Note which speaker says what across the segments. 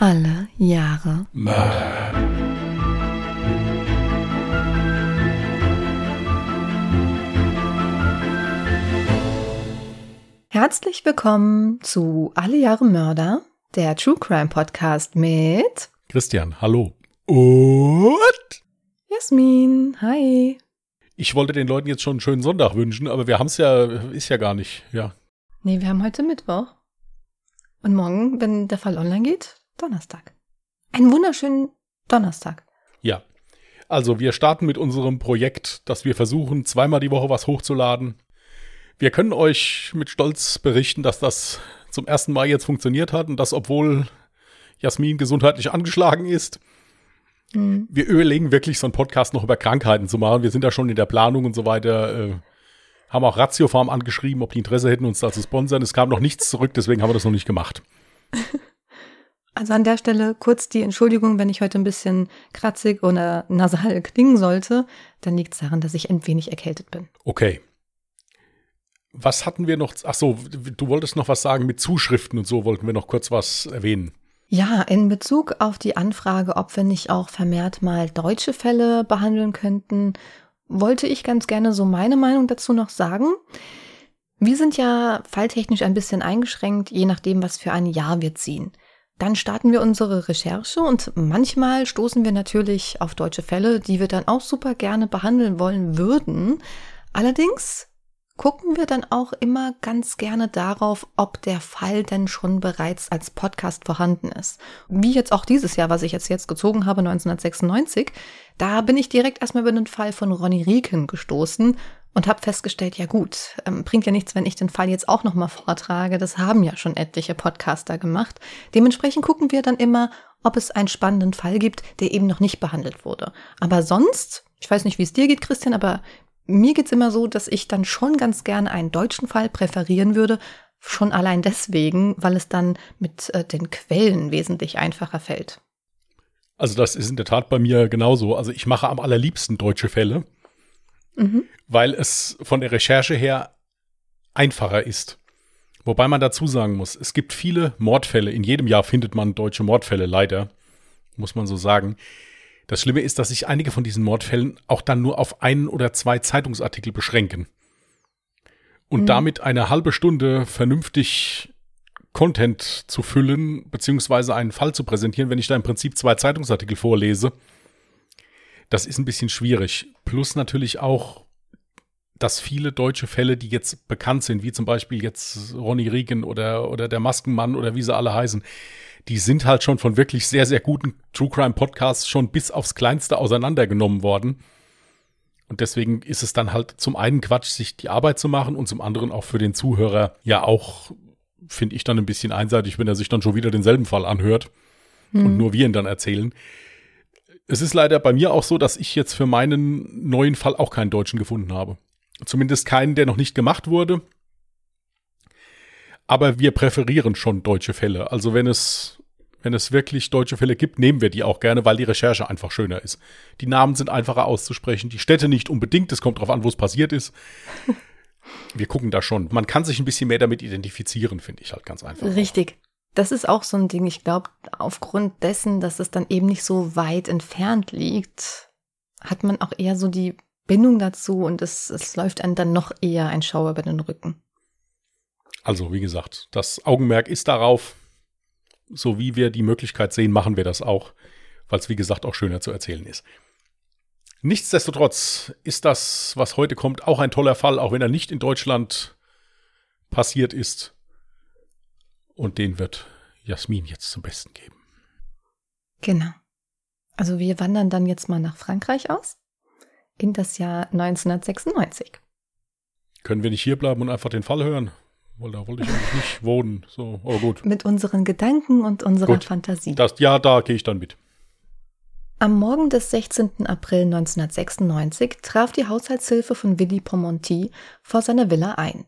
Speaker 1: Alle Jahre
Speaker 2: Mörder.
Speaker 1: Herzlich willkommen zu Alle Jahre Mörder, der True Crime Podcast mit
Speaker 2: Christian, hallo. Und
Speaker 1: Jasmin. Hi.
Speaker 2: ich wollte den Leuten jetzt schon einen schönen Sonntag wünschen, aber wir haben es ja, ist ja gar nicht, ja.
Speaker 1: Nee, wir haben heute Mittwoch. Und morgen, wenn der Fall online geht, Donnerstag. Einen wunderschönen Donnerstag.
Speaker 2: Ja. Also wir starten mit unserem Projekt, dass wir versuchen, zweimal die Woche was hochzuladen. Wir können euch mit Stolz berichten, dass das zum ersten Mal jetzt funktioniert hat und das, obwohl Jasmin gesundheitlich angeschlagen ist.
Speaker 1: Hm.
Speaker 2: Wir überlegen wirklich, so einen Podcast noch über Krankheiten zu machen. Wir sind da schon in der Planung und so weiter. Äh, haben auch Ratiofarm angeschrieben, ob die Interesse hätten, uns da zu sponsern. Es kam noch nichts zurück, deswegen haben wir das noch nicht gemacht.
Speaker 1: Also an der Stelle kurz die Entschuldigung, wenn ich heute ein bisschen kratzig oder nasal klingen sollte, dann liegt es daran, dass ich ein wenig erkältet bin.
Speaker 2: Okay. Was hatten wir noch? Ach so, du wolltest noch was sagen mit Zuschriften und so wollten wir noch kurz was erwähnen.
Speaker 1: Ja, in Bezug auf die Anfrage, ob wir nicht auch vermehrt mal deutsche Fälle behandeln könnten, wollte ich ganz gerne so meine Meinung dazu noch sagen. Wir sind ja falltechnisch ein bisschen eingeschränkt, je nachdem, was für ein Jahr wir ziehen. Dann starten wir unsere Recherche und manchmal stoßen wir natürlich auf deutsche Fälle, die wir dann auch super gerne behandeln wollen würden. Allerdings gucken wir dann auch immer ganz gerne darauf, ob der Fall denn schon bereits als Podcast vorhanden ist. Wie jetzt auch dieses Jahr, was ich jetzt jetzt gezogen habe, 1996. Da bin ich direkt erstmal über den Fall von Ronny Rieken gestoßen und habe festgestellt, ja gut, ähm, bringt ja nichts, wenn ich den Fall jetzt auch nochmal vortrage. Das haben ja schon etliche Podcaster gemacht. Dementsprechend gucken wir dann immer, ob es einen spannenden Fall gibt, der eben noch nicht behandelt wurde. Aber sonst, ich weiß nicht, wie es dir geht, Christian, aber mir geht's immer so, dass ich dann schon ganz gerne einen deutschen Fall präferieren würde, schon allein deswegen, weil es dann mit äh, den Quellen wesentlich einfacher fällt.
Speaker 2: Also das ist in der Tat bei mir genauso. Also ich mache am allerliebsten deutsche Fälle,
Speaker 1: Mhm.
Speaker 2: weil es von der Recherche her einfacher ist. Wobei man dazu sagen muss, es gibt viele Mordfälle. In jedem Jahr findet man deutsche Mordfälle, leider, muss man so sagen. Das Schlimme ist, dass sich einige von diesen Mordfällen auch dann nur auf einen oder zwei Zeitungsartikel beschränken. Und
Speaker 1: Mhm.
Speaker 2: damit eine halbe Stunde vernünftig Content zu füllen, beziehungsweise einen Fall zu präsentieren, wenn ich da im Prinzip zwei Zeitungsartikel vorlese, das ist ein bisschen schwierig. Plus natürlich auch, dass viele deutsche Fälle, die jetzt bekannt sind, wie zum Beispiel jetzt Ronny Rieken oder, oder der Maskenmann oder wie sie alle heißen, die sind halt schon von wirklich sehr, sehr guten True Crime Podcasts schon bis aufs Kleinste auseinandergenommen worden. Und deswegen ist es dann halt zum einen Quatsch, sich die Arbeit zu machen und zum anderen auch für den Zuhörer ja auch, finde ich dann ein bisschen einseitig, wenn er sich dann schon wieder denselben Fall anhört und nur wir ihn dann erzählen. Es ist leider bei mir auch so, dass ich jetzt für meinen neuen Fall auch keinen Deutschen gefunden habe. Zumindest keinen, der noch nicht gemacht wurde. Aber wir präferieren schon deutsche Fälle. Also wenn es, wenn es wirklich deutsche Fälle gibt, nehmen wir die auch gerne, weil die Recherche einfach schöner ist. Die Namen sind einfacher auszusprechen, die Städte nicht unbedingt, es kommt darauf an, wo es passiert ist. Wir gucken da schon. Man kann sich ein bisschen mehr damit identifizieren, finde ich halt ganz einfach.
Speaker 1: Richtig. Das ist auch so ein Ding. Ich glaube, aufgrund dessen, dass es dann eben nicht so weit entfernt liegt, hat man auch eher so die Bindung dazu und es, es läuft einem dann noch eher ein Schauer über den Rücken.
Speaker 2: Also, wie gesagt, das Augenmerk ist darauf, so wie wir die Möglichkeit sehen, machen wir das auch, weil es, wie gesagt, auch schöner zu erzählen ist. Nichtsdestotrotz ist das, was heute kommt, auch ein toller Fall, auch wenn er nicht in Deutschland passiert ist. Und den wird Jasmin jetzt zum Besten geben.
Speaker 1: Genau. Also wir wandern dann jetzt mal nach Frankreich aus. In das Jahr 1996.
Speaker 2: Können wir nicht hier bleiben und einfach den Fall hören? Weil da wollte ich eigentlich nicht wohnen. So, aber gut.
Speaker 1: Mit unseren Gedanken und unserer
Speaker 2: Gut.
Speaker 1: Fantasie.
Speaker 2: Das, ja, da gehe ich dann mit.
Speaker 1: Am Morgen des 16. April 1996 traf die Haushaltshilfe von Willy Pomonti vor seiner Villa ein.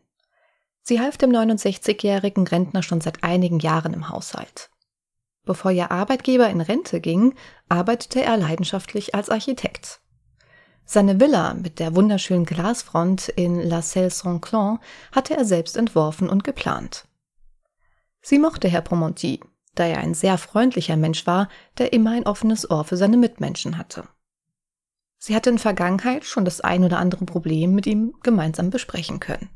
Speaker 1: Sie half dem 69-jährigen Rentner schon seit einigen Jahren im Haushalt. Bevor ihr Arbeitgeber in Rente ging, arbeitete er leidenschaftlich als Architekt. Seine Villa mit der wunderschönen Glasfront in La Celle-Saint-Clan hatte er selbst entworfen und geplant. Sie mochte Herr Promonti, da er ein sehr freundlicher Mensch war, der immer ein offenes Ohr für seine Mitmenschen hatte. Sie hatte in Vergangenheit schon das ein oder andere Problem mit ihm gemeinsam besprechen können.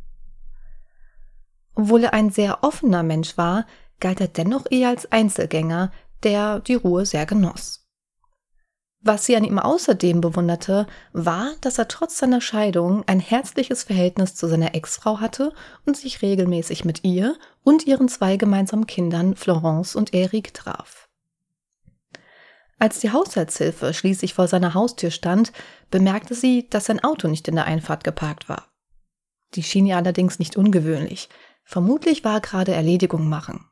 Speaker 1: Obwohl er ein sehr offener Mensch war, galt er dennoch eher als Einzelgänger, der die Ruhe sehr genoss. Was sie an ihm außerdem bewunderte, war, dass er trotz seiner Scheidung ein herzliches Verhältnis zu seiner Ex-Frau hatte und sich regelmäßig mit ihr und ihren zwei gemeinsamen Kindern Florence und Eric traf. Als die Haushaltshilfe schließlich vor seiner Haustür stand, bemerkte sie, dass sein Auto nicht in der Einfahrt geparkt war. Die schien ihr allerdings nicht ungewöhnlich. Vermutlich war er gerade Erledigung machen.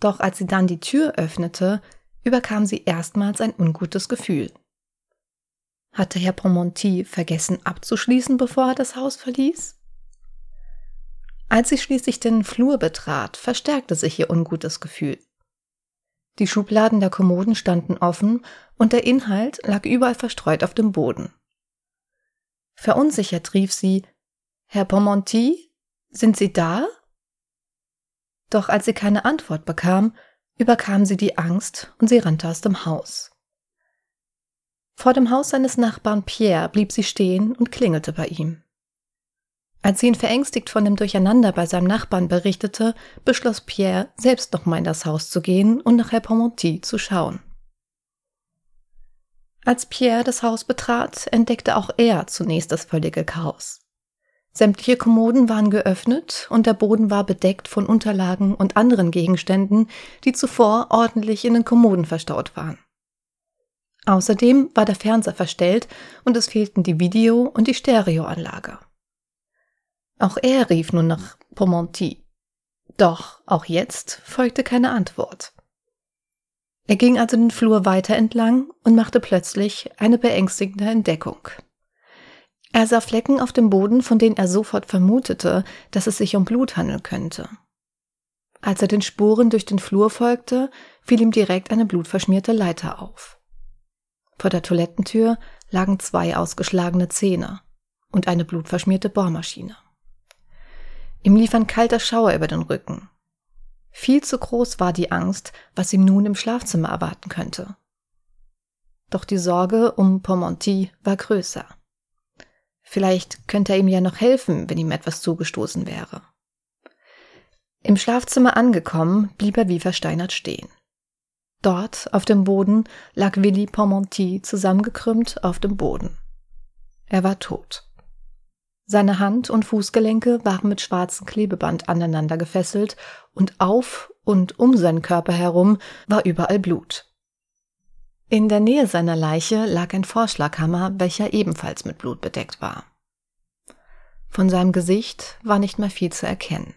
Speaker 1: Doch als sie dann die Tür öffnete, überkam sie erstmals ein ungutes Gefühl. Hatte Herr Promonti vergessen abzuschließen, bevor er das Haus verließ? Als sie schließlich den Flur betrat, verstärkte sich ihr ungutes Gefühl. Die Schubladen der Kommoden standen offen und der Inhalt lag überall verstreut auf dem Boden. Verunsichert rief sie Herr Pomonti, sind Sie da? Doch als sie keine Antwort bekam, überkam sie die Angst und sie rannte aus dem Haus. Vor dem Haus seines Nachbarn Pierre blieb sie stehen und klingelte bei ihm. Als sie ihn verängstigt von dem Durcheinander bei seinem Nachbarn berichtete, beschloss Pierre, selbst nochmal in das Haus zu gehen und nach Herr Pomonti zu schauen. Als Pierre das Haus betrat, entdeckte auch er zunächst das völlige Chaos. Sämtliche Kommoden waren geöffnet und der Boden war bedeckt von Unterlagen und anderen Gegenständen, die zuvor ordentlich in den Kommoden verstaut waren. Außerdem war der Fernseher verstellt und es fehlten die Video- und die Stereoanlage. Auch er rief nun nach Pomonti. Doch auch jetzt folgte keine Antwort. Er ging also den Flur weiter entlang und machte plötzlich eine beängstigende Entdeckung. Er sah Flecken auf dem Boden, von denen er sofort vermutete, dass es sich um Blut handeln könnte. Als er den Spuren durch den Flur folgte, fiel ihm direkt eine blutverschmierte Leiter auf. Vor der Toilettentür lagen zwei ausgeschlagene Zähne und eine blutverschmierte Bohrmaschine. Ihm lief ein kalter Schauer über den Rücken. Viel zu groß war die Angst, was ihm nun im Schlafzimmer erwarten könnte. Doch die Sorge um Pomonti war größer. Vielleicht könnte er ihm ja noch helfen, wenn ihm etwas zugestoßen wäre. Im Schlafzimmer angekommen, blieb er wie versteinert stehen. Dort, auf dem Boden, lag Willy Pormonti zusammengekrümmt auf dem Boden. Er war tot. Seine Hand- und Fußgelenke waren mit schwarzem Klebeband aneinander gefesselt und auf und um seinen Körper herum war überall Blut. In der Nähe seiner Leiche lag ein Vorschlaghammer, welcher ebenfalls mit Blut bedeckt war. Von seinem Gesicht war nicht mehr viel zu erkennen.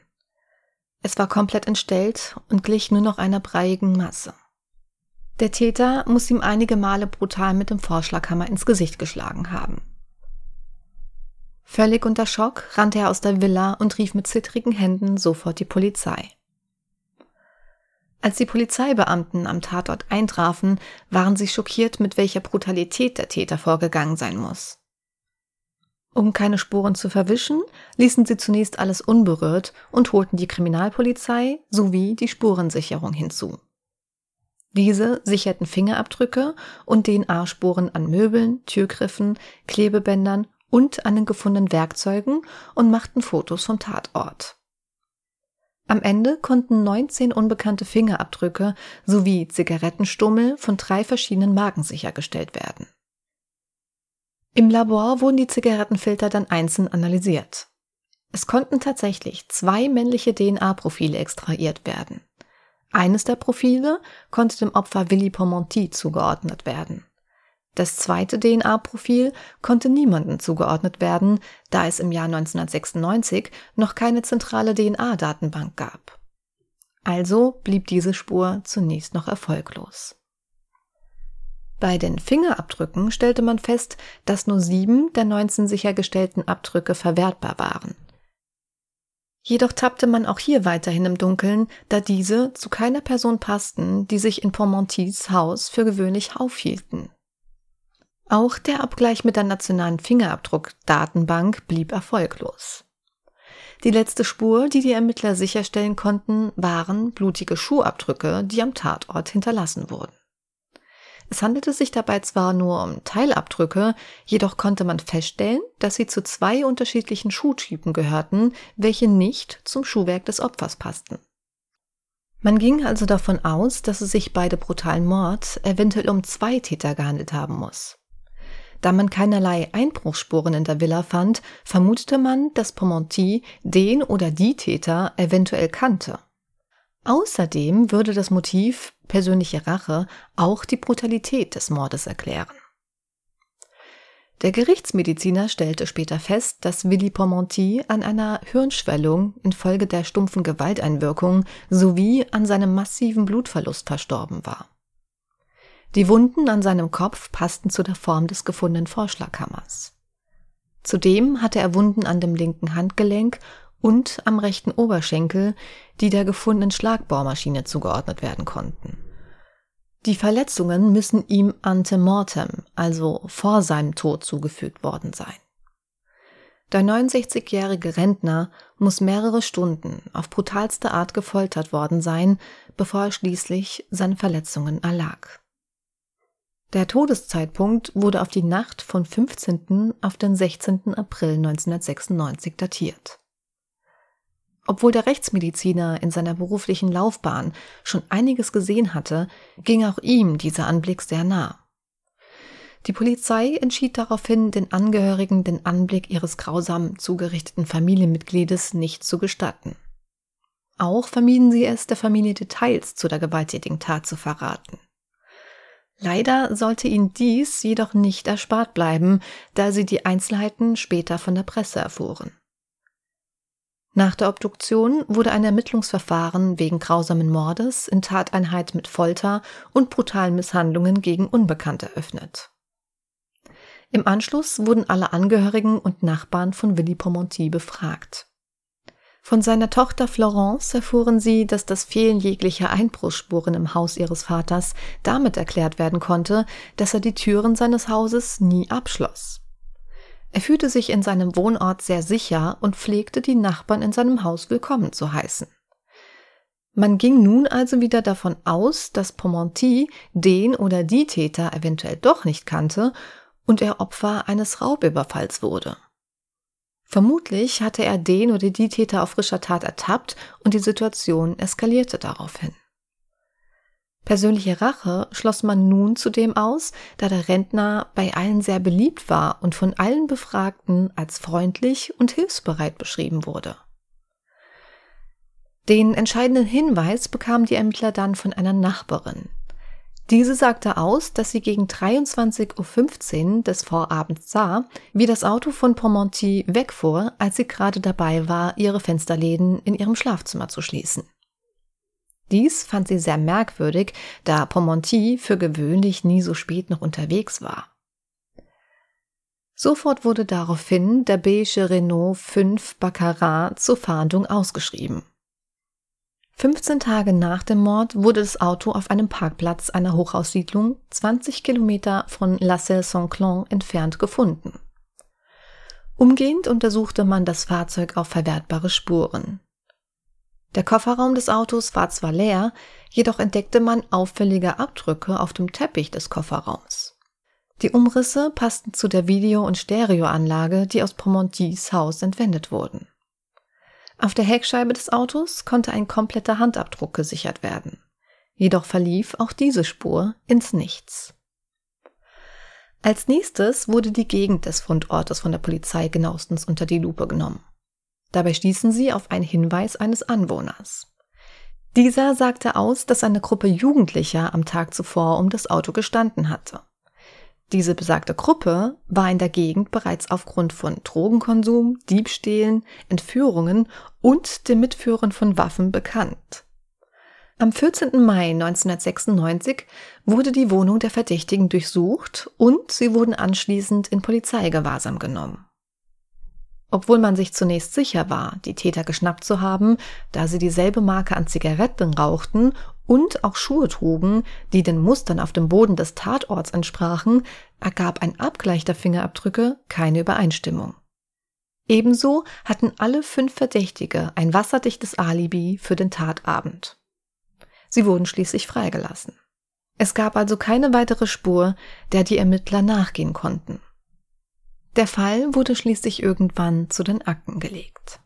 Speaker 1: Es war komplett entstellt und glich nur noch einer breiigen Masse. Der Täter muss ihm einige Male brutal mit dem Vorschlaghammer ins Gesicht geschlagen haben. Völlig unter Schock rannte er aus der Villa und rief mit zittrigen Händen sofort die Polizei. Als die Polizeibeamten am Tatort eintrafen, waren sie schockiert, mit welcher Brutalität der Täter vorgegangen sein muss. Um keine Spuren zu verwischen, ließen sie zunächst alles unberührt und holten die Kriminalpolizei sowie die Spurensicherung hinzu. Diese sicherten Fingerabdrücke und DNA-Spuren an Möbeln, Türgriffen, Klebebändern und an den gefundenen Werkzeugen und machten Fotos vom Tatort. Am Ende konnten 19 unbekannte Fingerabdrücke sowie Zigarettenstummel von drei verschiedenen Marken sichergestellt werden. Im Labor wurden die Zigarettenfilter dann einzeln analysiert. Es konnten tatsächlich zwei männliche DNA-Profile extrahiert werden. Eines der Profile konnte dem Opfer Willy Pomonti zugeordnet werden. Das zweite DNA-Profil konnte niemandem zugeordnet werden, da es im Jahr 1996 noch keine zentrale DNA-Datenbank gab. Also blieb diese Spur zunächst noch erfolglos. Bei den Fingerabdrücken stellte man fest, dass nur sieben der 19 sichergestellten Abdrücke verwertbar waren. Jedoch tappte man auch hier weiterhin im Dunkeln, da diese zu keiner Person passten, die sich in Portmontis Haus für gewöhnlich aufhielten. Auch der Abgleich mit der nationalen Fingerabdruckdatenbank blieb erfolglos. Die letzte Spur, die die Ermittler sicherstellen konnten, waren blutige Schuhabdrücke, die am Tatort hinterlassen wurden. Es handelte sich dabei zwar nur um Teilabdrücke, jedoch konnte man feststellen, dass sie zu zwei unterschiedlichen Schuhtypen gehörten, welche nicht zum Schuhwerk des Opfers passten. Man ging also davon aus, dass es sich bei dem brutalen Mord eventuell um zwei Täter gehandelt haben muss. Da man keinerlei Einbruchsspuren in der Villa fand, vermutete man, dass Pomonti den oder die Täter eventuell kannte. Außerdem würde das Motiv persönliche Rache auch die Brutalität des Mordes erklären. Der Gerichtsmediziner stellte später fest, dass Willy Pomonti an einer Hirnschwellung infolge der stumpfen Gewalteinwirkung sowie an seinem massiven Blutverlust verstorben war. Die Wunden an seinem Kopf passten zu der Form des gefundenen Vorschlaghammers. Zudem hatte er Wunden an dem linken Handgelenk und am rechten Oberschenkel, die der gefundenen Schlagbohrmaschine zugeordnet werden konnten. Die Verletzungen müssen ihm ante mortem, also vor seinem Tod zugefügt worden sein. Der 69-jährige Rentner muss mehrere Stunden auf brutalste Art gefoltert worden sein, bevor er schließlich seinen Verletzungen erlag. Der Todeszeitpunkt wurde auf die Nacht von 15. auf den 16. April 1996 datiert. Obwohl der Rechtsmediziner in seiner beruflichen Laufbahn schon einiges gesehen hatte, ging auch ihm dieser Anblick sehr nah. Die Polizei entschied daraufhin, den Angehörigen den Anblick ihres grausam zugerichteten Familienmitgliedes nicht zu gestatten. Auch vermieden sie es, der Familie Details zu der gewalttätigen Tat zu verraten. Leider sollte ihnen dies jedoch nicht erspart bleiben, da sie die Einzelheiten später von der Presse erfuhren. Nach der Obduktion wurde ein Ermittlungsverfahren wegen grausamen Mordes in Tateinheit mit Folter und brutalen Misshandlungen gegen Unbekannt eröffnet. Im Anschluss wurden alle Angehörigen und Nachbarn von Willy Pomonti befragt. Von seiner Tochter Florence erfuhren sie, dass das Fehlen jeglicher Einbruchsspuren im Haus ihres Vaters damit erklärt werden konnte, dass er die Türen seines Hauses nie abschloss. Er fühlte sich in seinem Wohnort sehr sicher und pflegte die Nachbarn in seinem Haus willkommen zu heißen. Man ging nun also wieder davon aus, dass Pomonti den oder die Täter eventuell doch nicht kannte und er Opfer eines Raubüberfalls wurde. Vermutlich hatte er den oder die Täter auf frischer Tat ertappt und die Situation eskalierte daraufhin. Persönliche Rache schloss man nun zudem aus, da der Rentner bei allen sehr beliebt war und von allen Befragten als freundlich und hilfsbereit beschrieben wurde. Den entscheidenden Hinweis bekamen die Ermittler dann von einer Nachbarin. Diese sagte aus, dass sie gegen 23.15 Uhr des Vorabends sah, wie das Auto von Pomonti wegfuhr, als sie gerade dabei war, ihre Fensterläden in ihrem Schlafzimmer zu schließen. Dies fand sie sehr merkwürdig, da Pomonti für gewöhnlich nie so spät noch unterwegs war. Sofort wurde daraufhin der beige Renault 5 Baccarat zur Fahndung ausgeschrieben. 15 Tage nach dem Mord wurde das Auto auf einem Parkplatz einer Hochhaussiedlung 20 Kilometer von La Selle-Saint-Clan entfernt gefunden. Umgehend untersuchte man das Fahrzeug auf verwertbare Spuren. Der Kofferraum des Autos war zwar leer, jedoch entdeckte man auffällige Abdrücke auf dem Teppich des Kofferraums. Die Umrisse passten zu der Video- und Stereoanlage, die aus Promontis Haus entwendet wurden. Auf der Heckscheibe des Autos konnte ein kompletter Handabdruck gesichert werden. Jedoch verlief auch diese Spur ins Nichts. Als nächstes wurde die Gegend des Fundortes von der Polizei genauestens unter die Lupe genommen. Dabei stießen sie auf einen Hinweis eines Anwohners. Dieser sagte aus, dass eine Gruppe Jugendlicher am Tag zuvor um das Auto gestanden hatte. Diese besagte Gruppe war in der Gegend bereits aufgrund von Drogenkonsum, Diebstählen, Entführungen und dem Mitführen von Waffen bekannt. Am 14. Mai 1996 wurde die Wohnung der Verdächtigen durchsucht und sie wurden anschließend in Polizeigewahrsam genommen. Obwohl man sich zunächst sicher war, die Täter geschnappt zu haben, da sie dieselbe Marke an Zigaretten rauchten und auch Schuhe trugen, die den Mustern auf dem Boden des Tatorts entsprachen, ergab ein Abgleich der Fingerabdrücke keine Übereinstimmung. Ebenso hatten alle fünf Verdächtige ein wasserdichtes Alibi für den Tatabend. Sie wurden schließlich freigelassen. Es gab also keine weitere Spur, der die Ermittler nachgehen konnten. Der Fall wurde schließlich irgendwann zu den Akten gelegt.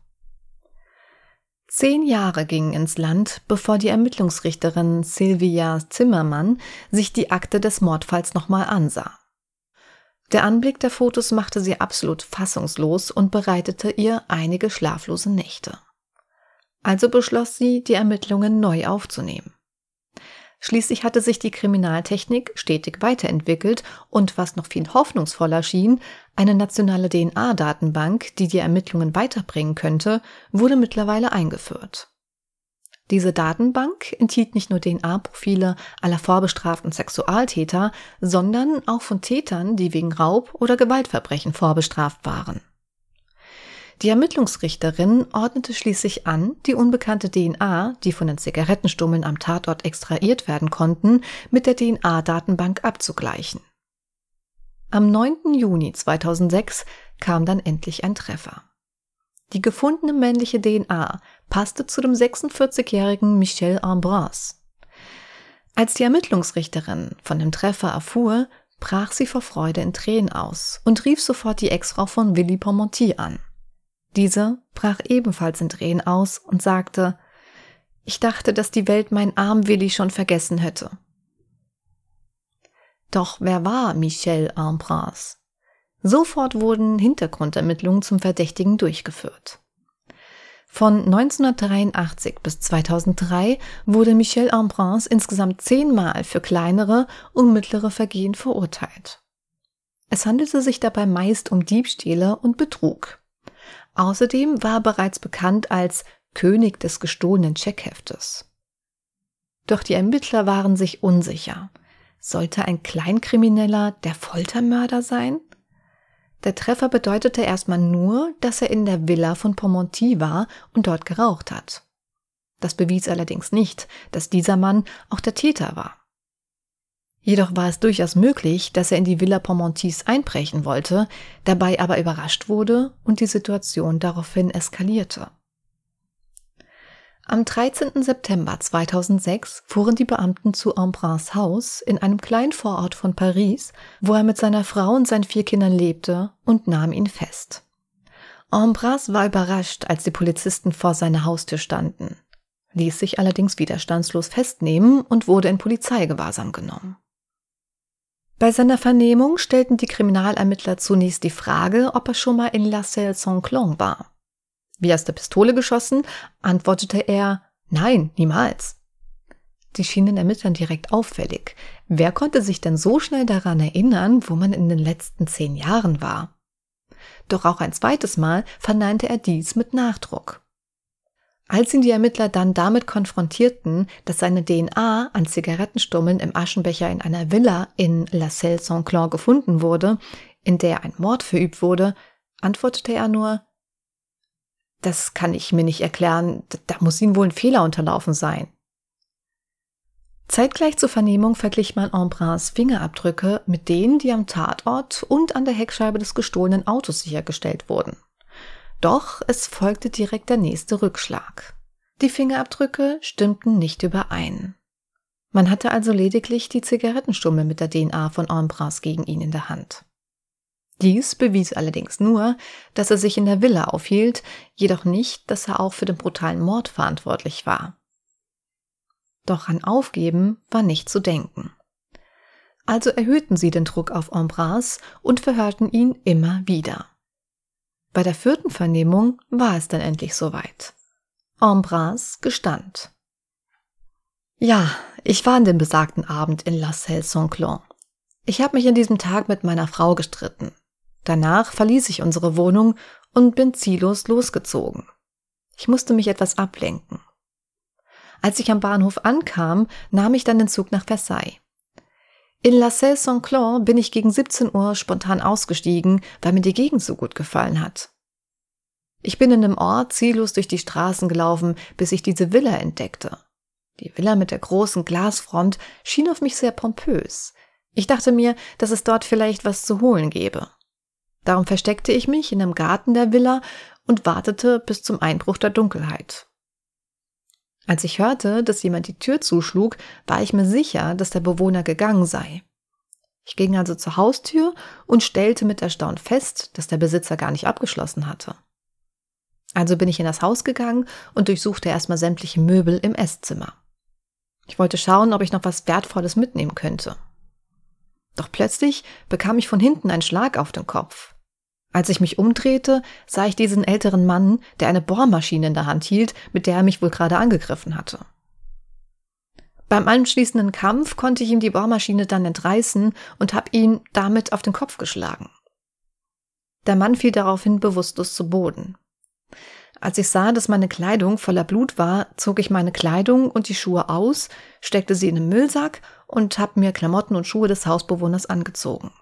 Speaker 1: Zehn Jahre gingen ins Land, bevor die Ermittlungsrichterin Sylvia Zimmermann sich die Akte des Mordfalls nochmal ansah. Der Anblick der Fotos machte sie absolut fassungslos und bereitete ihr einige schlaflose Nächte. Also beschloss sie, die Ermittlungen neu aufzunehmen. Schließlich hatte sich die Kriminaltechnik stetig weiterentwickelt und was noch viel hoffnungsvoller schien, eine nationale DNA-Datenbank, die die Ermittlungen weiterbringen könnte, wurde mittlerweile eingeführt. Diese Datenbank enthielt nicht nur DNA-Profile aller vorbestraften Sexualtäter, sondern auch von Tätern, die wegen Raub oder Gewaltverbrechen vorbestraft waren. Die Ermittlungsrichterin ordnete schließlich an, die unbekannte DNA, die von den Zigarettenstummeln am Tatort extrahiert werden konnten, mit der DNA-Datenbank abzugleichen. Am 9. Juni 2006 kam dann endlich ein Treffer. Die gefundene männliche DNA passte zu dem 46-jährigen Michel Ambroise. Als die Ermittlungsrichterin von dem Treffer erfuhr, brach sie vor Freude in Tränen aus und rief sofort die Ex-Frau von Willy Pomonti an. Diese brach ebenfalls in Tränen aus und sagte, ich dachte, dass die Welt meinen armen Willi schon vergessen hätte. Doch wer war Michel Ambras? Sofort wurden Hintergrundermittlungen zum Verdächtigen durchgeführt. Von 1983 bis 2003 wurde Michel Ambrance insgesamt zehnmal für kleinere und mittlere Vergehen verurteilt. Es handelte sich dabei meist um Diebstähle und Betrug. Außerdem war er bereits bekannt als König des gestohlenen Checkheftes. Doch die Ermittler waren sich unsicher. Sollte ein Kleinkrimineller der Foltermörder sein? Der Treffer bedeutete erstmal nur, dass er in der Villa von Pomonti war und dort geraucht hat. Das bewies allerdings nicht, dass dieser Mann auch der Täter war. Jedoch war es durchaus möglich, dass er in die Villa Pomontis einbrechen wollte, dabei aber überrascht wurde und die Situation daraufhin eskalierte. Am 13. September 2006 fuhren die Beamten zu Embrun's Haus in einem kleinen Vorort von Paris, wo er mit seiner Frau und seinen vier Kindern lebte, und nahmen ihn fest. Embrun's war überrascht, als die Polizisten vor seiner Haustür standen, ließ sich allerdings widerstandslos festnehmen und wurde in Polizeigewahrsam genommen. Bei seiner Vernehmung stellten die Kriminalermittler zunächst die Frage, ob er schon mal in La Selle Saint-Cloud war. Wie aus der Pistole geschossen, antwortete er, nein, niemals. Die schienen Ermittlern direkt auffällig. Wer konnte sich denn so schnell daran erinnern, wo man in den letzten zehn Jahren war? Doch auch ein zweites Mal verneinte er dies mit Nachdruck. Als ihn die Ermittler dann damit konfrontierten, dass seine DNA an Zigarettenstummeln im Aschenbecher in einer Villa in La Selle Saint-Cloud gefunden wurde, in der ein Mord verübt wurde, antwortete er nur, das kann ich mir nicht erklären, da muss Ihnen wohl ein Fehler unterlaufen sein. Zeitgleich zur Vernehmung verglich man Embrun's Fingerabdrücke mit denen, die am Tatort und an der Heckscheibe des gestohlenen Autos sichergestellt wurden. Doch es folgte direkt der nächste Rückschlag. Die Fingerabdrücke stimmten nicht überein. Man hatte also lediglich die Zigarettenstummel mit der DNA von Ambras gegen ihn in der Hand. Dies bewies allerdings nur, dass er sich in der Villa aufhielt, jedoch nicht, dass er auch für den brutalen Mord verantwortlich war. Doch an Aufgeben war nicht zu denken. Also erhöhten sie den Druck auf Ambras und verhörten ihn immer wieder. Bei der vierten Vernehmung war es dann endlich soweit. Ambras gestand. Ja, ich war an dem besagten Abend in La Selle Saint-Cloud. Ich habe mich an diesem Tag mit meiner Frau gestritten. Danach verließ ich unsere Wohnung und bin ziellos losgezogen. Ich musste mich etwas ablenken. Als ich am Bahnhof ankam, nahm ich dann den Zug nach Versailles. In La Selle Saint-Cloud bin ich gegen 17 Uhr spontan ausgestiegen, weil mir die Gegend so gut gefallen hat. Ich bin in dem Ort ziellos durch die Straßen gelaufen, bis ich diese Villa entdeckte. Die Villa mit der großen Glasfront schien auf mich sehr pompös. Ich dachte mir, dass es dort vielleicht was zu holen gäbe. Darum versteckte ich mich in einem Garten der Villa und wartete bis zum Einbruch der Dunkelheit. Als ich hörte, dass jemand die Tür zuschlug, war ich mir sicher, dass der Bewohner gegangen sei. Ich ging also zur Haustür und stellte mit Erstaunen fest, dass der Besitzer gar nicht abgeschlossen hatte. Also bin ich in das Haus gegangen und durchsuchte erstmal sämtliche Möbel im Esszimmer. Ich wollte schauen, ob ich noch was Wertvolles mitnehmen könnte. Doch plötzlich bekam ich von hinten einen Schlag auf den Kopf. Als ich mich umdrehte, sah ich diesen älteren Mann, der eine Bohrmaschine in der Hand hielt, mit der er mich wohl gerade angegriffen hatte. Beim anschließenden Kampf konnte ich ihm die Bohrmaschine dann entreißen und habe ihn damit auf den Kopf geschlagen. Der Mann fiel daraufhin bewusstlos zu Boden. Als ich sah, dass meine Kleidung voller Blut war, zog ich meine Kleidung und die Schuhe aus, steckte sie in den Müllsack und habe mir Klamotten und Schuhe des Hausbewohners angezogen.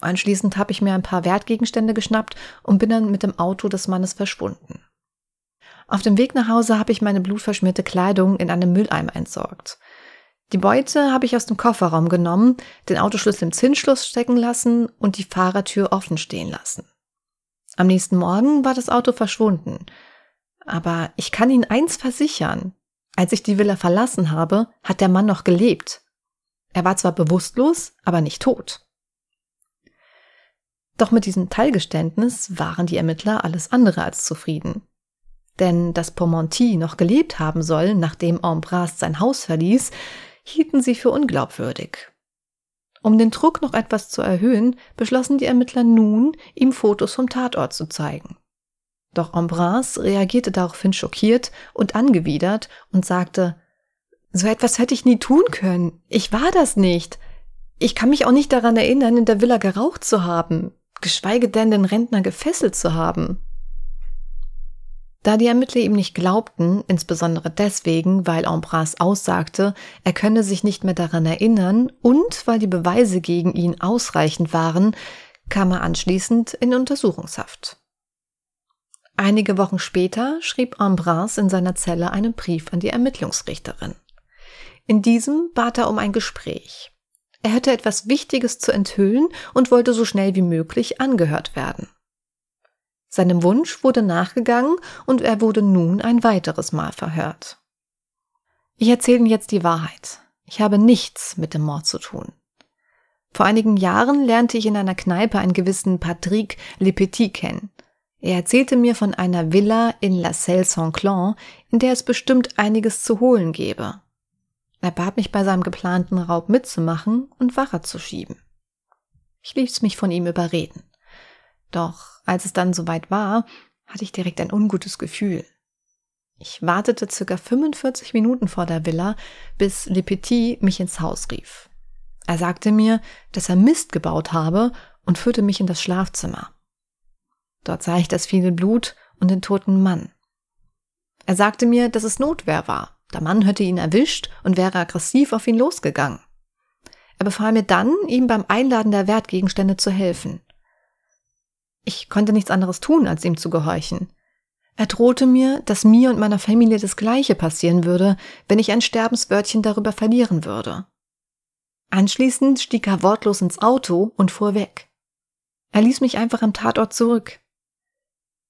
Speaker 1: Anschließend habe ich mir ein paar Wertgegenstände geschnappt und bin dann mit dem Auto des Mannes verschwunden. Auf dem Weg nach Hause habe ich meine blutverschmierte Kleidung in einem Mülleimer entsorgt. Die Beute habe ich aus dem Kofferraum genommen, den Autoschlüssel im Zinsschluss stecken lassen und die Fahrertür offen stehen lassen. Am nächsten Morgen war das Auto verschwunden. Aber ich kann Ihnen eins versichern. Als ich die Villa verlassen habe, hat der Mann noch gelebt. Er war zwar bewusstlos, aber nicht tot. Doch mit diesem Teilgeständnis waren die Ermittler alles andere als zufrieden. Denn dass Pomonti noch gelebt haben soll, nachdem Ambras sein Haus verließ, hielten sie für unglaubwürdig. Um den Druck noch etwas zu erhöhen, beschlossen die Ermittler nun, ihm Fotos vom Tatort zu zeigen. Doch Ambras reagierte daraufhin schockiert und angewidert und sagte, so etwas hätte ich nie tun können. Ich war das nicht. Ich kann mich auch nicht daran erinnern, in der Villa geraucht zu haben, geschweige denn den Rentner gefesselt zu haben. Da die Ermittler ihm nicht glaubten, insbesondere deswegen, weil Ambras aussagte, er könne sich nicht mehr daran erinnern und weil die Beweise gegen ihn ausreichend waren, kam er anschließend in Untersuchungshaft. Einige Wochen später schrieb Ambras in seiner Zelle einen Brief an die Ermittlungsrichterin. In diesem bat er um ein Gespräch. Er hätte etwas Wichtiges zu enthüllen und wollte so schnell wie möglich angehört werden. Seinem Wunsch wurde nachgegangen und er wurde nun ein weiteres Mal verhört. Ich erzähle Ihnen jetzt die Wahrheit. Ich habe nichts mit dem Mord zu tun. Vor einigen Jahren lernte ich in einer Kneipe einen gewissen Patrick Lepetit kennen. Er erzählte mir von einer Villa in La Selle Saint-Clan, in der es bestimmt einiges zu holen gebe. Er bat mich bei seinem geplanten Raub mitzumachen und Wache zu schieben. Ich ließ mich von ihm überreden. Doch als es dann soweit war, hatte ich direkt ein ungutes Gefühl. Ich wartete circa 45 Minuten vor der Villa, bis Le Petit mich ins Haus rief. Er sagte mir, dass er Mist gebaut habe und führte mich in das Schlafzimmer. Dort sah ich das viele Blut und den toten Mann. Er sagte mir, dass es Notwehr war. Der Mann hätte ihn erwischt und wäre aggressiv auf ihn losgegangen. Er befahl mir dann, ihm beim Einladen der Wertgegenstände zu helfen. Ich konnte nichts anderes tun, als ihm zu gehorchen. Er drohte mir, dass mir und meiner Familie das Gleiche passieren würde, wenn ich ein Sterbenswörtchen darüber verlieren würde. Anschließend stieg er wortlos ins Auto und fuhr weg. Er ließ mich einfach am Tatort zurück.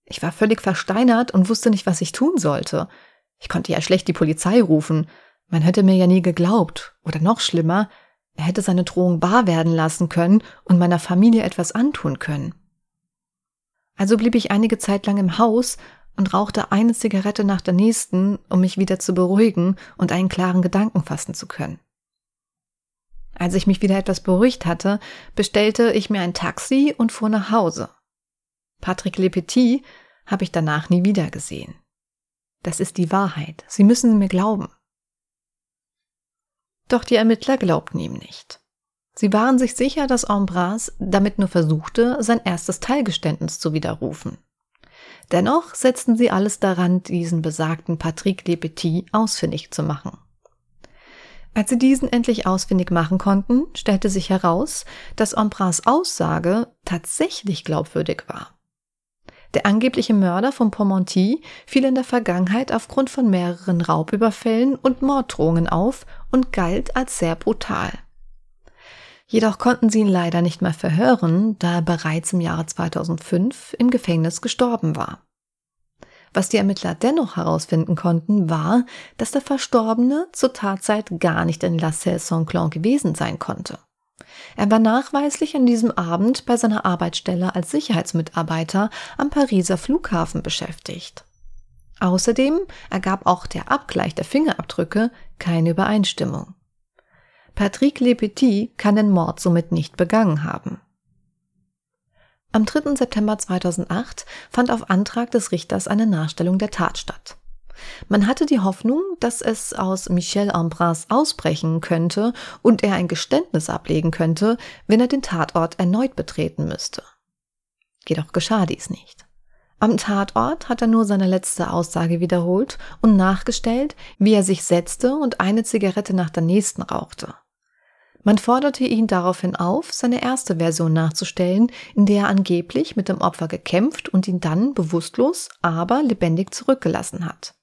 Speaker 1: Ich war völlig versteinert und wusste nicht, was ich tun sollte. Ich konnte ja schlecht die Polizei rufen. Man hätte mir ja nie geglaubt. Oder noch schlimmer, er hätte seine Drohung wahr werden lassen können und meiner Familie etwas antun können. Also blieb ich einige Zeit lang im Haus und rauchte eine Zigarette nach der nächsten, um mich wieder zu beruhigen und einen klaren Gedanken fassen zu können. Als ich mich wieder etwas beruhigt hatte, bestellte ich mir ein Taxi und fuhr nach Hause. Patrick Lepetit habe ich danach nie wieder gesehen. Das ist die Wahrheit. Sie müssen mir glauben. Doch die Ermittler glaubten ihm nicht. Sie waren sich sicher, dass Ambras damit nur versuchte, sein erstes Teilgeständnis zu widerrufen. Dennoch setzten sie alles daran, diesen besagten Patrick Lepetit ausfindig zu machen. Als sie diesen endlich ausfindig machen konnten, stellte sich heraus, dass Ambras Aussage tatsächlich glaubwürdig war. Der angebliche Mörder von Pomonti fiel in der Vergangenheit aufgrund von mehreren Raubüberfällen und Morddrohungen auf und galt als sehr brutal. Jedoch konnten sie ihn leider nicht mehr verhören, da er bereits im Jahre 2005 im Gefängnis gestorben war. Was die Ermittler dennoch herausfinden konnten, war, dass der Verstorbene zur Tatzeit gar nicht in La Celle Saint-Clan gewesen sein konnte. Er war nachweislich an diesem Abend bei seiner Arbeitsstelle als Sicherheitsmitarbeiter am Pariser Flughafen beschäftigt. Außerdem ergab auch der Abgleich der Fingerabdrücke keine Übereinstimmung. Patrick Lepetit kann den Mord somit nicht begangen haben. Am 3. September 2008 fand auf Antrag des Richters eine Nachstellung der Tat statt. Man hatte die Hoffnung, dass es aus Michel Ambras ausbrechen könnte und er ein Geständnis ablegen könnte, wenn er den Tatort erneut betreten müsste. Jedoch geschah dies nicht. Am Tatort hat er nur seine letzte Aussage wiederholt und nachgestellt, wie er sich setzte und eine Zigarette nach der nächsten rauchte. Man forderte ihn daraufhin auf, seine erste Version nachzustellen, in der er angeblich mit dem Opfer gekämpft und ihn dann bewusstlos, aber lebendig zurückgelassen hat.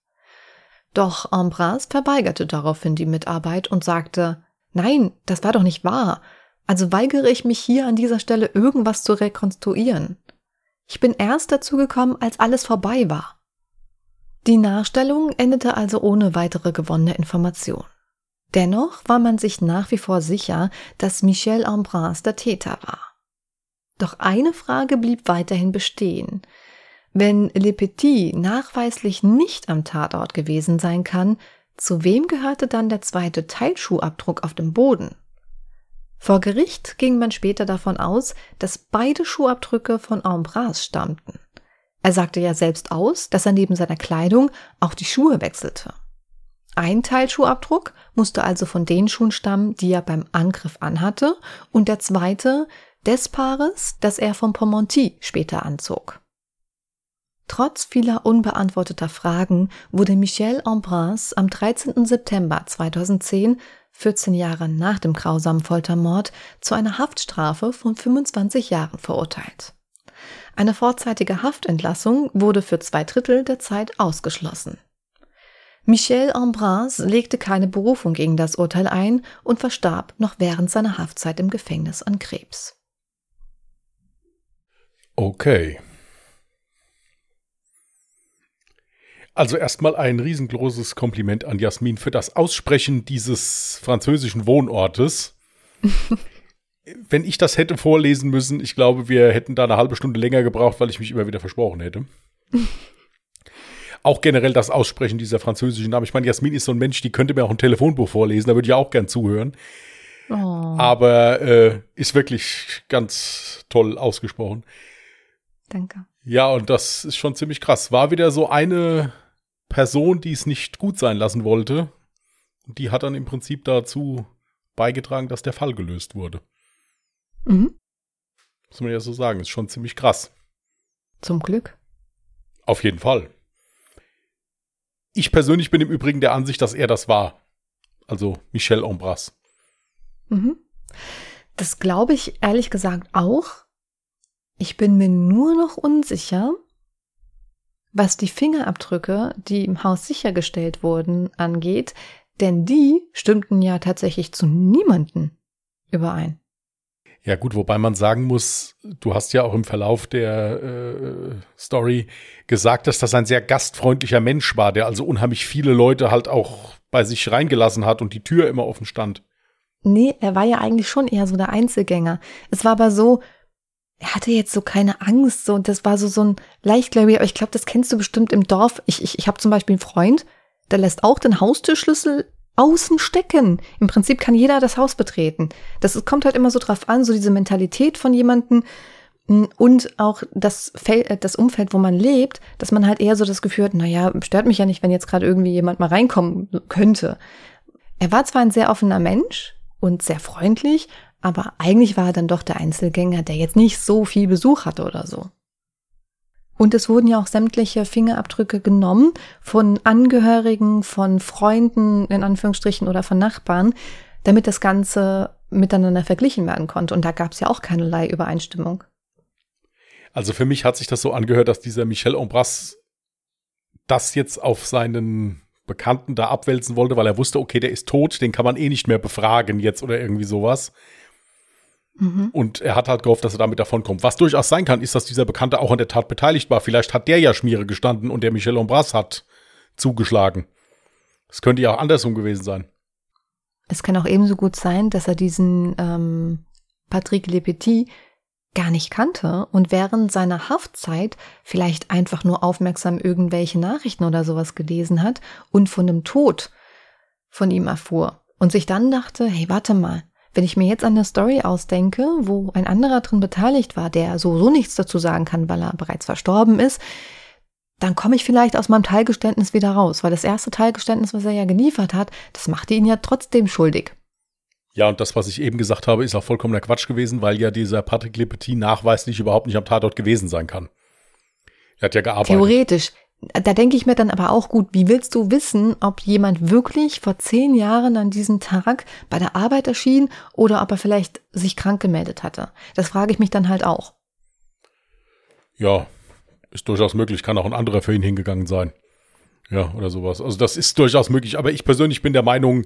Speaker 1: Doch Ambras verweigerte daraufhin die Mitarbeit und sagte, Nein, das war doch nicht wahr. Also weigere ich mich hier an dieser Stelle irgendwas zu rekonstruieren. Ich bin erst dazu gekommen, als alles vorbei war. Die Nachstellung endete also ohne weitere gewonnene Information. Dennoch war man sich nach wie vor sicher, dass Michel Ambras der Täter war. Doch eine Frage blieb weiterhin bestehen. Wenn Le Petit nachweislich nicht am Tatort gewesen sein kann, zu wem gehörte dann der zweite Teilschuhabdruck auf dem Boden? Vor Gericht ging man später davon aus, dass beide Schuhabdrücke von Ambras stammten. Er sagte ja selbst aus, dass er neben seiner Kleidung auch die Schuhe wechselte. Ein Teilschuhabdruck musste also von den Schuhen stammen, die er beim Angriff anhatte, und der zweite des Paares, das er vom Pomonti später anzog. Trotz vieler unbeantworteter Fragen wurde Michel Ambras am 13. September 2010 14 Jahre nach dem grausamen Foltermord, zu einer Haftstrafe von 25 Jahren verurteilt. Eine vorzeitige Haftentlassung wurde für zwei Drittel der Zeit ausgeschlossen. Michel Ambras legte keine Berufung gegen das Urteil ein und verstarb noch während seiner Haftzeit im Gefängnis an Krebs.
Speaker 2: Okay. Also erstmal ein riesengroßes Kompliment an Jasmin für das Aussprechen dieses französischen Wohnortes. Wenn ich das hätte vorlesen müssen, ich glaube, wir hätten da eine halbe Stunde länger gebraucht, weil ich mich immer wieder versprochen hätte. auch generell das Aussprechen dieser französischen Namen. Ich meine, Jasmin ist so ein Mensch, die könnte mir auch ein Telefonbuch vorlesen, da würde ich auch gern zuhören. Oh. Aber äh, ist wirklich ganz toll ausgesprochen.
Speaker 1: Danke.
Speaker 2: Ja, und das ist schon ziemlich krass. War wieder so eine Person, die es nicht gut sein lassen wollte. Und die hat dann im Prinzip dazu beigetragen, dass der Fall gelöst wurde. Mhm. Muss man ja so sagen, ist schon ziemlich krass.
Speaker 1: Zum Glück.
Speaker 2: Auf jeden Fall. Ich persönlich bin im Übrigen der Ansicht, dass er das war. Also Michel Ombras.
Speaker 1: Mhm. Das glaube ich ehrlich gesagt auch. Ich bin mir nur noch unsicher, was die Fingerabdrücke, die im Haus sichergestellt wurden, angeht, denn die stimmten ja tatsächlich zu niemanden überein.
Speaker 2: Ja gut, wobei man sagen muss, du hast ja auch im Verlauf der äh, Story gesagt, dass das ein sehr gastfreundlicher Mensch war, der also unheimlich viele Leute halt auch bei sich reingelassen hat und die Tür immer offen stand.
Speaker 1: Nee, er war ja eigentlich schon eher so der Einzelgänger. Es war aber so, er hatte jetzt so keine Angst, so, das war so, so ein leichtgläubiger, aber ich glaube, das kennst du bestimmt im Dorf. Ich, ich, ich habe zum Beispiel einen Freund, der lässt auch den Haustürschlüssel außen stecken. Im Prinzip kann jeder das Haus betreten. Das kommt halt immer so drauf an, so diese Mentalität von jemanden hm, und auch das, Feld, äh, das Umfeld, wo man lebt, dass man halt eher so das Gefühl hat, naja, stört mich ja nicht, wenn jetzt gerade irgendwie jemand mal reinkommen könnte. Er war zwar ein sehr offener Mensch und sehr freundlich, aber eigentlich war er dann doch der Einzelgänger, der jetzt nicht so viel Besuch hatte oder so. Und es wurden ja auch sämtliche Fingerabdrücke genommen von Angehörigen, von Freunden in Anführungsstrichen oder von Nachbarn, damit das Ganze miteinander verglichen werden konnte. Und da gab es ja auch keinerlei Übereinstimmung.
Speaker 2: Also für mich hat sich das so angehört, dass dieser Michel Ombras das jetzt auf seinen Bekannten da abwälzen wollte, weil er wusste, okay, der ist tot, den kann man eh nicht mehr befragen jetzt oder irgendwie sowas. Mhm. Und er hat halt gehofft, dass er damit davonkommt. Was durchaus sein kann, ist, dass dieser Bekannte auch an der Tat beteiligt war. Vielleicht hat der ja Schmiere gestanden und der Michel Ombras hat zugeschlagen. Es könnte ja auch andersrum gewesen sein.
Speaker 1: Es kann auch ebenso gut sein, dass er diesen ähm, Patrick Lepetit gar nicht kannte und während seiner Haftzeit vielleicht einfach nur aufmerksam irgendwelche Nachrichten oder sowas gelesen hat und von dem Tod von ihm erfuhr und sich dann dachte, hey, warte mal, wenn ich mir jetzt eine Story ausdenke, wo ein anderer drin beteiligt war, der sowieso nichts dazu sagen kann, weil er bereits verstorben ist, dann komme ich vielleicht aus meinem Teilgeständnis wieder raus, weil das erste Teilgeständnis, was er ja geliefert hat, das machte ihn ja trotzdem schuldig.
Speaker 2: Ja, und das, was ich eben gesagt habe, ist auch vollkommener Quatsch gewesen, weil ja dieser Patrick Lepetit nachweislich überhaupt nicht am Tatort gewesen sein kann. Er hat ja gearbeitet.
Speaker 1: Theoretisch. Da denke ich mir dann aber auch gut, wie willst du wissen, ob jemand wirklich vor zehn Jahren an diesem Tag bei der Arbeit erschien oder ob er vielleicht sich krank gemeldet hatte? Das frage ich mich dann halt auch.
Speaker 2: Ja, ist durchaus möglich, kann auch ein anderer für ihn hingegangen sein. Ja, oder sowas. Also das ist durchaus möglich, aber ich persönlich bin der Meinung,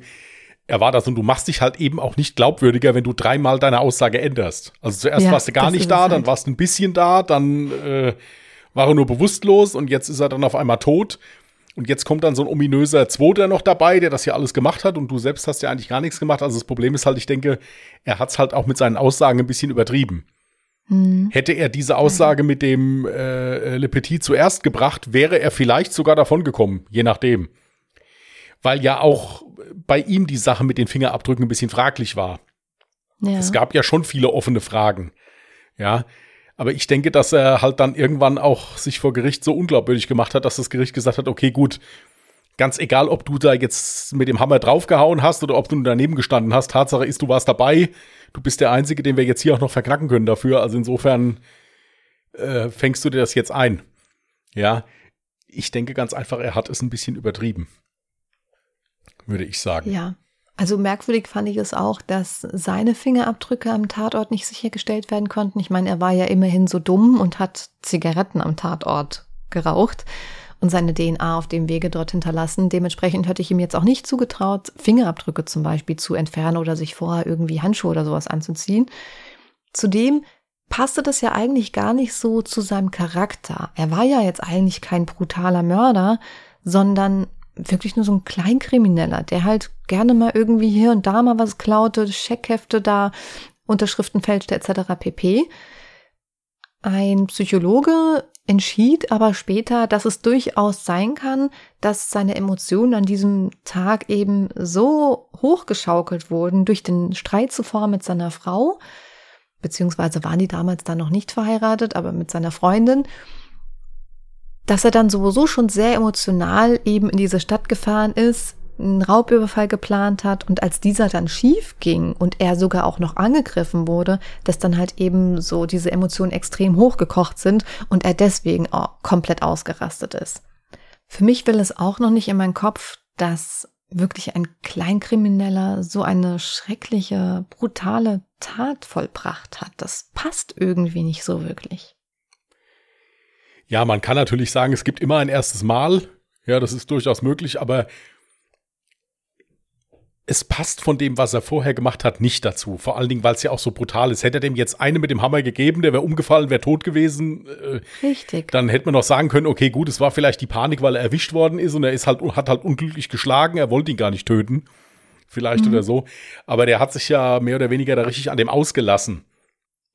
Speaker 2: er war das und du machst dich halt eben auch nicht glaubwürdiger, wenn du dreimal deine Aussage änderst. Also zuerst ja, warst du gar nicht da, halt. dann warst du ein bisschen da, dann äh, war er nur bewusstlos und jetzt ist er dann auf einmal tot. Und jetzt kommt dann so ein ominöser Zweiter noch dabei, der das ja alles gemacht hat und du selbst hast ja eigentlich gar nichts gemacht. Also das Problem ist halt, ich denke, er hat es halt auch mit seinen Aussagen ein bisschen übertrieben. Mhm. Hätte er diese Aussage mit dem äh, Le Petit zuerst gebracht, wäre er vielleicht sogar davon gekommen, je nachdem. Weil ja auch bei ihm die Sache mit den Fingerabdrücken ein bisschen fraglich war. Ja. Es gab ja schon viele offene Fragen. Ja, aber ich denke, dass er halt dann irgendwann auch sich vor Gericht so unglaubwürdig gemacht hat, dass das Gericht gesagt hat, okay, gut, ganz egal, ob du da jetzt mit dem Hammer draufgehauen hast oder ob du daneben gestanden hast, Tatsache ist, du warst dabei, du bist der Einzige, den wir jetzt hier auch noch verknacken können dafür. Also insofern äh, fängst du dir das jetzt ein. Ja, ich denke ganz einfach, er hat es ein bisschen übertrieben. Würde ich sagen.
Speaker 1: Ja. Also merkwürdig fand ich es auch, dass seine Fingerabdrücke am Tatort nicht sichergestellt werden konnten. Ich meine, er war ja immerhin so dumm und hat Zigaretten am Tatort geraucht und seine DNA auf dem Wege dort hinterlassen. Dementsprechend hätte ich ihm jetzt auch nicht zugetraut, Fingerabdrücke zum Beispiel zu entfernen oder sich vorher irgendwie Handschuhe oder sowas anzuziehen. Zudem passte das ja eigentlich gar nicht so zu seinem Charakter. Er war ja jetzt eigentlich kein brutaler Mörder, sondern wirklich nur so ein Kleinkrimineller, der halt gerne mal irgendwie hier und da mal was klaute, Scheckhefte da, Unterschriften fälschte etc. pp. Ein Psychologe entschied aber später, dass es durchaus sein kann, dass seine Emotionen an diesem Tag eben so hochgeschaukelt wurden durch den Streit zuvor mit seiner Frau, beziehungsweise waren die damals dann noch nicht verheiratet, aber mit seiner Freundin, dass er dann sowieso schon sehr emotional eben in diese Stadt gefahren ist, einen Raubüberfall geplant hat und als dieser dann schief ging und er sogar auch noch angegriffen wurde, dass dann halt eben so diese Emotionen extrem hochgekocht sind und er deswegen komplett ausgerastet ist. Für mich will es auch noch nicht in meinen Kopf, dass wirklich ein Kleinkrimineller so eine schreckliche, brutale Tat vollbracht hat. Das passt irgendwie nicht so wirklich.
Speaker 2: Ja, man kann natürlich sagen, es gibt immer ein erstes Mal. Ja, das ist durchaus möglich, aber es passt von dem, was er vorher gemacht hat, nicht dazu. Vor allen Dingen, weil es ja auch so brutal ist. Hätte er dem jetzt eine mit dem Hammer gegeben, der wäre umgefallen, wäre tot gewesen.
Speaker 1: Äh, Richtig.
Speaker 2: Dann hätte man noch sagen können, okay, gut, es war vielleicht die Panik, weil er erwischt worden ist und er ist halt, hat halt unglücklich geschlagen, er wollte ihn gar nicht töten. Vielleicht mhm. oder so. Aber der hat sich ja mehr oder weniger da richtig an dem ausgelassen.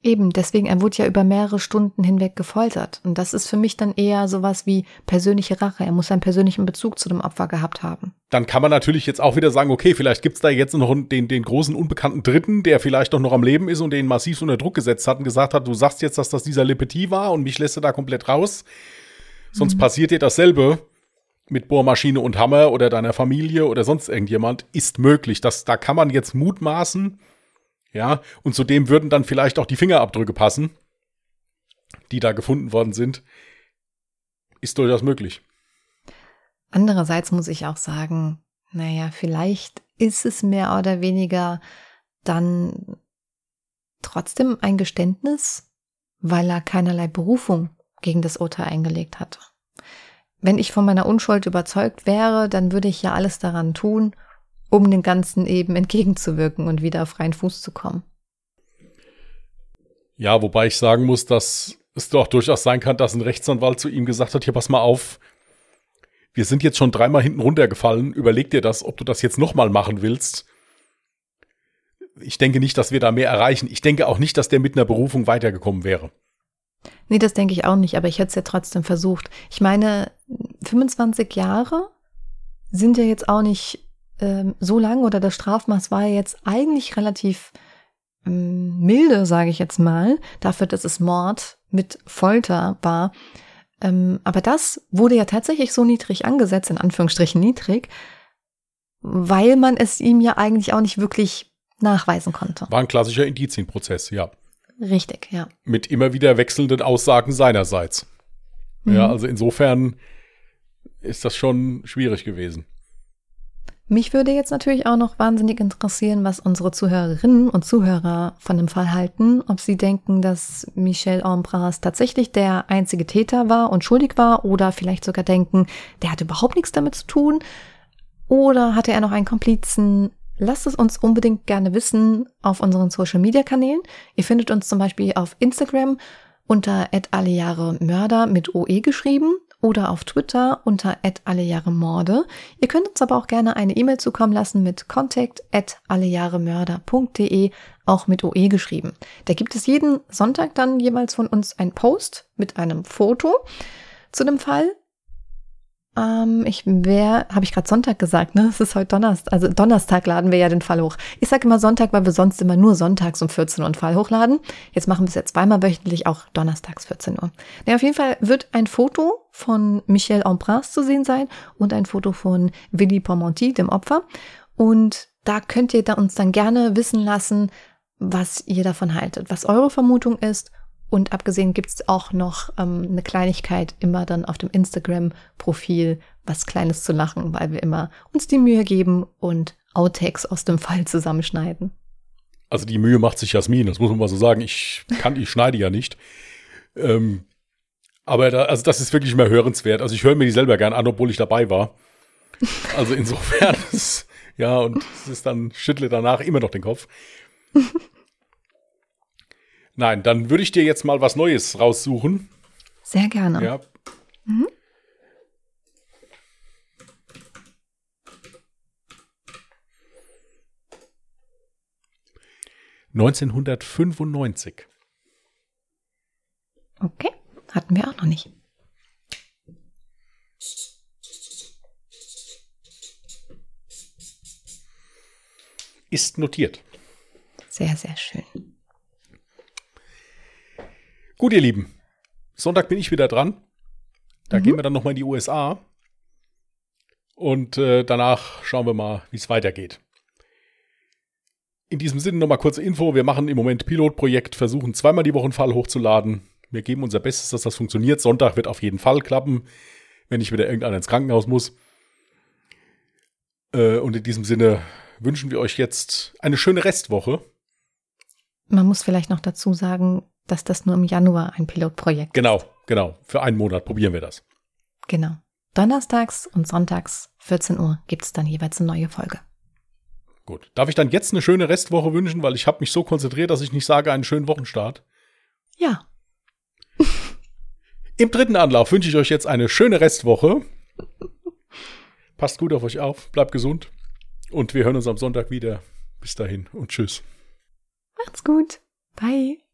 Speaker 1: Eben, deswegen, er wurde ja über mehrere Stunden hinweg gefoltert. Und das ist für mich dann eher sowas wie persönliche Rache. Er muss einen persönlichen Bezug zu dem Opfer gehabt haben.
Speaker 2: Dann kann man natürlich jetzt auch wieder sagen, okay, vielleicht gibt's da jetzt noch den, den großen unbekannten Dritten, der vielleicht doch noch am Leben ist und den massiv unter Druck gesetzt hat und gesagt hat, du sagst jetzt, dass das dieser Lepetit war und mich lässt du da komplett raus. Sonst mhm. passiert dir dasselbe mit Bohrmaschine und Hammer oder deiner Familie oder sonst irgendjemand, ist möglich. Das, da kann man jetzt mutmaßen, ja, und zudem würden dann vielleicht auch die Fingerabdrücke passen, die da gefunden worden sind. Ist durchaus möglich.
Speaker 1: Andererseits muss ich auch sagen, naja, vielleicht ist es mehr oder weniger dann trotzdem ein Geständnis, weil er keinerlei Berufung gegen das Urteil eingelegt hat. Wenn ich von meiner Unschuld überzeugt wäre, dann würde ich ja alles daran tun, um dem Ganzen eben entgegenzuwirken und wieder auf freien Fuß zu kommen.
Speaker 2: Ja, wobei ich sagen muss, dass es doch durchaus sein kann, dass ein Rechtsanwalt zu ihm gesagt hat, hier pass mal auf, wir sind jetzt schon dreimal hinten runtergefallen, überleg dir das, ob du das jetzt nochmal machen willst. Ich denke nicht, dass wir da mehr erreichen. Ich denke auch nicht, dass der mit einer Berufung weitergekommen wäre.
Speaker 1: Nee, das denke ich auch nicht, aber ich hätte es ja trotzdem versucht. Ich meine, 25 Jahre sind ja jetzt auch nicht ähm, so lang oder das Strafmaß war ja jetzt eigentlich relativ ähm, milde, sage ich jetzt mal, dafür, dass es Mord mit Folter war. Ähm, aber das wurde ja tatsächlich so niedrig angesetzt, in Anführungsstrichen niedrig, weil man es ihm ja eigentlich auch nicht wirklich nachweisen konnte.
Speaker 2: War ein klassischer Indizienprozess, ja.
Speaker 1: Richtig, ja.
Speaker 2: Mit immer wieder wechselnden Aussagen seinerseits. Mhm. Ja, also insofern ist das schon schwierig gewesen.
Speaker 1: Mich würde jetzt natürlich auch noch wahnsinnig interessieren, was unsere Zuhörerinnen und Zuhörer von dem Fall halten, ob sie denken, dass Michel Ambras tatsächlich der einzige Täter war und schuldig war oder vielleicht sogar denken, der hat überhaupt nichts damit zu tun oder hatte er noch einen Komplizen. Lasst es uns unbedingt gerne wissen auf unseren Social Media Kanälen. Ihr findet uns zum Beispiel auf Instagram unter Mörder mit OE geschrieben oder auf Twitter unter allejahremorde. Ihr könnt uns aber auch gerne eine E-Mail zukommen lassen mit contact allejahremörder.de, auch mit OE geschrieben. Da gibt es jeden Sonntag dann jeweils von uns ein Post mit einem Foto zu dem Fall ähm, ich wäre, habe ich gerade Sonntag gesagt, ne? Es ist heute Donnerstag. Also Donnerstag laden wir ja den Fall hoch. Ich sage immer Sonntag, weil wir sonst immer nur sonntags um 14 Uhr einen Fall hochladen. Jetzt machen wir es jetzt zweimal wöchentlich, auch donnerstags 14 Uhr. Ja, auf jeden Fall wird ein Foto von Michel Ambras zu sehen sein und ein Foto von Willy Pormonti, dem Opfer. Und da könnt ihr da uns dann gerne wissen lassen, was ihr davon haltet, was eure Vermutung ist und abgesehen gibt's auch noch ähm, eine Kleinigkeit immer dann auf dem Instagram-Profil, was Kleines zu lachen, weil wir immer uns die Mühe geben und Outtakes aus dem Fall zusammenschneiden.
Speaker 2: Also die Mühe macht sich Jasmin, das muss man mal so sagen. Ich kann, ich schneide ja nicht. Ähm, aber da, also das ist wirklich mehr hörenswert. Also ich höre mir die selber gern an, obwohl ich dabei war. Also insofern ist, ja, und es ist dann, schüttle danach immer noch den Kopf. Nein, dann würde ich dir jetzt mal was Neues raussuchen.
Speaker 1: Sehr gerne.
Speaker 2: Ja. Mhm.
Speaker 1: Okay, hatten wir auch noch nicht.
Speaker 2: Ist notiert.
Speaker 1: Sehr, sehr schön.
Speaker 2: Gut, ihr Lieben. Sonntag bin ich wieder dran. Da mhm. gehen wir dann nochmal in die USA. Und äh, danach schauen wir mal, wie es weitergeht. In diesem Sinne nochmal kurze Info. Wir machen im Moment Pilotprojekt, versuchen zweimal die Woche einen Fall hochzuladen. Wir geben unser Bestes, dass das funktioniert. Sonntag wird auf jeden Fall klappen, wenn nicht wieder irgendeiner ins Krankenhaus muss. Äh, und in diesem Sinne wünschen wir euch jetzt eine schöne Restwoche.
Speaker 1: Man muss vielleicht noch dazu sagen, dass das nur im Januar ein Pilotprojekt
Speaker 2: genau, ist. Genau, genau. Für einen Monat probieren wir das.
Speaker 1: Genau. Donnerstags und sonntags 14 Uhr gibt es dann jeweils eine neue Folge.
Speaker 2: Gut. Darf ich dann jetzt eine schöne Restwoche wünschen, weil ich habe mich so konzentriert, dass ich nicht sage einen schönen Wochenstart?
Speaker 1: Ja.
Speaker 2: Im dritten Anlauf wünsche ich euch jetzt eine schöne Restwoche. Passt gut auf euch auf, bleibt gesund und wir hören uns am Sonntag wieder. Bis dahin und tschüss.
Speaker 1: Macht's gut. Bye.